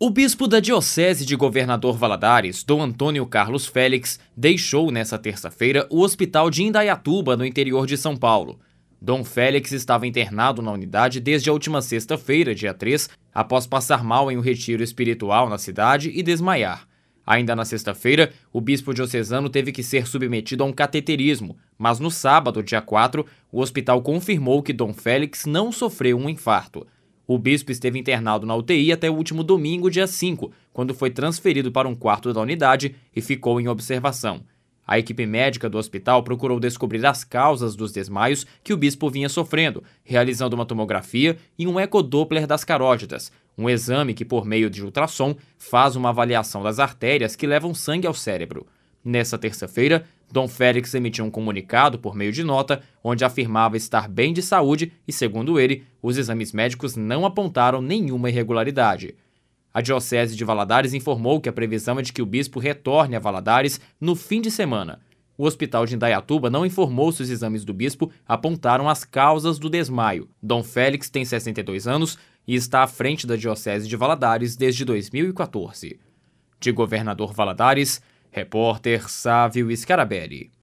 O bispo da Diocese de Governador Valadares, Dom Antônio Carlos Félix, deixou nesta terça-feira o hospital de Indaiatuba, no interior de São Paulo. Dom Félix estava internado na unidade desde a última sexta-feira, dia 3, após passar mal em um retiro espiritual na cidade e desmaiar. Ainda na sexta-feira, o bispo diocesano teve que ser submetido a um cateterismo, mas no sábado, dia 4, o hospital confirmou que Dom Félix não sofreu um infarto. O bispo esteve internado na UTI até o último domingo, dia 5, quando foi transferido para um quarto da unidade e ficou em observação. A equipe médica do hospital procurou descobrir as causas dos desmaios que o bispo vinha sofrendo, realizando uma tomografia e um ecodoppler das carótidas, um exame que, por meio de ultrassom, faz uma avaliação das artérias que levam sangue ao cérebro. Nessa terça-feira, Dom Félix emitiu um comunicado por meio de nota, onde afirmava estar bem de saúde e, segundo ele, os exames médicos não apontaram nenhuma irregularidade. A Diocese de Valadares informou que a previsão é de que o bispo retorne a Valadares no fim de semana. O hospital de Indaiatuba não informou se os exames do bispo apontaram as causas do desmaio. Dom Félix tem 62 anos e está à frente da Diocese de Valadares desde 2014. De Governador Valadares, Repórter Sávio Scarabelli.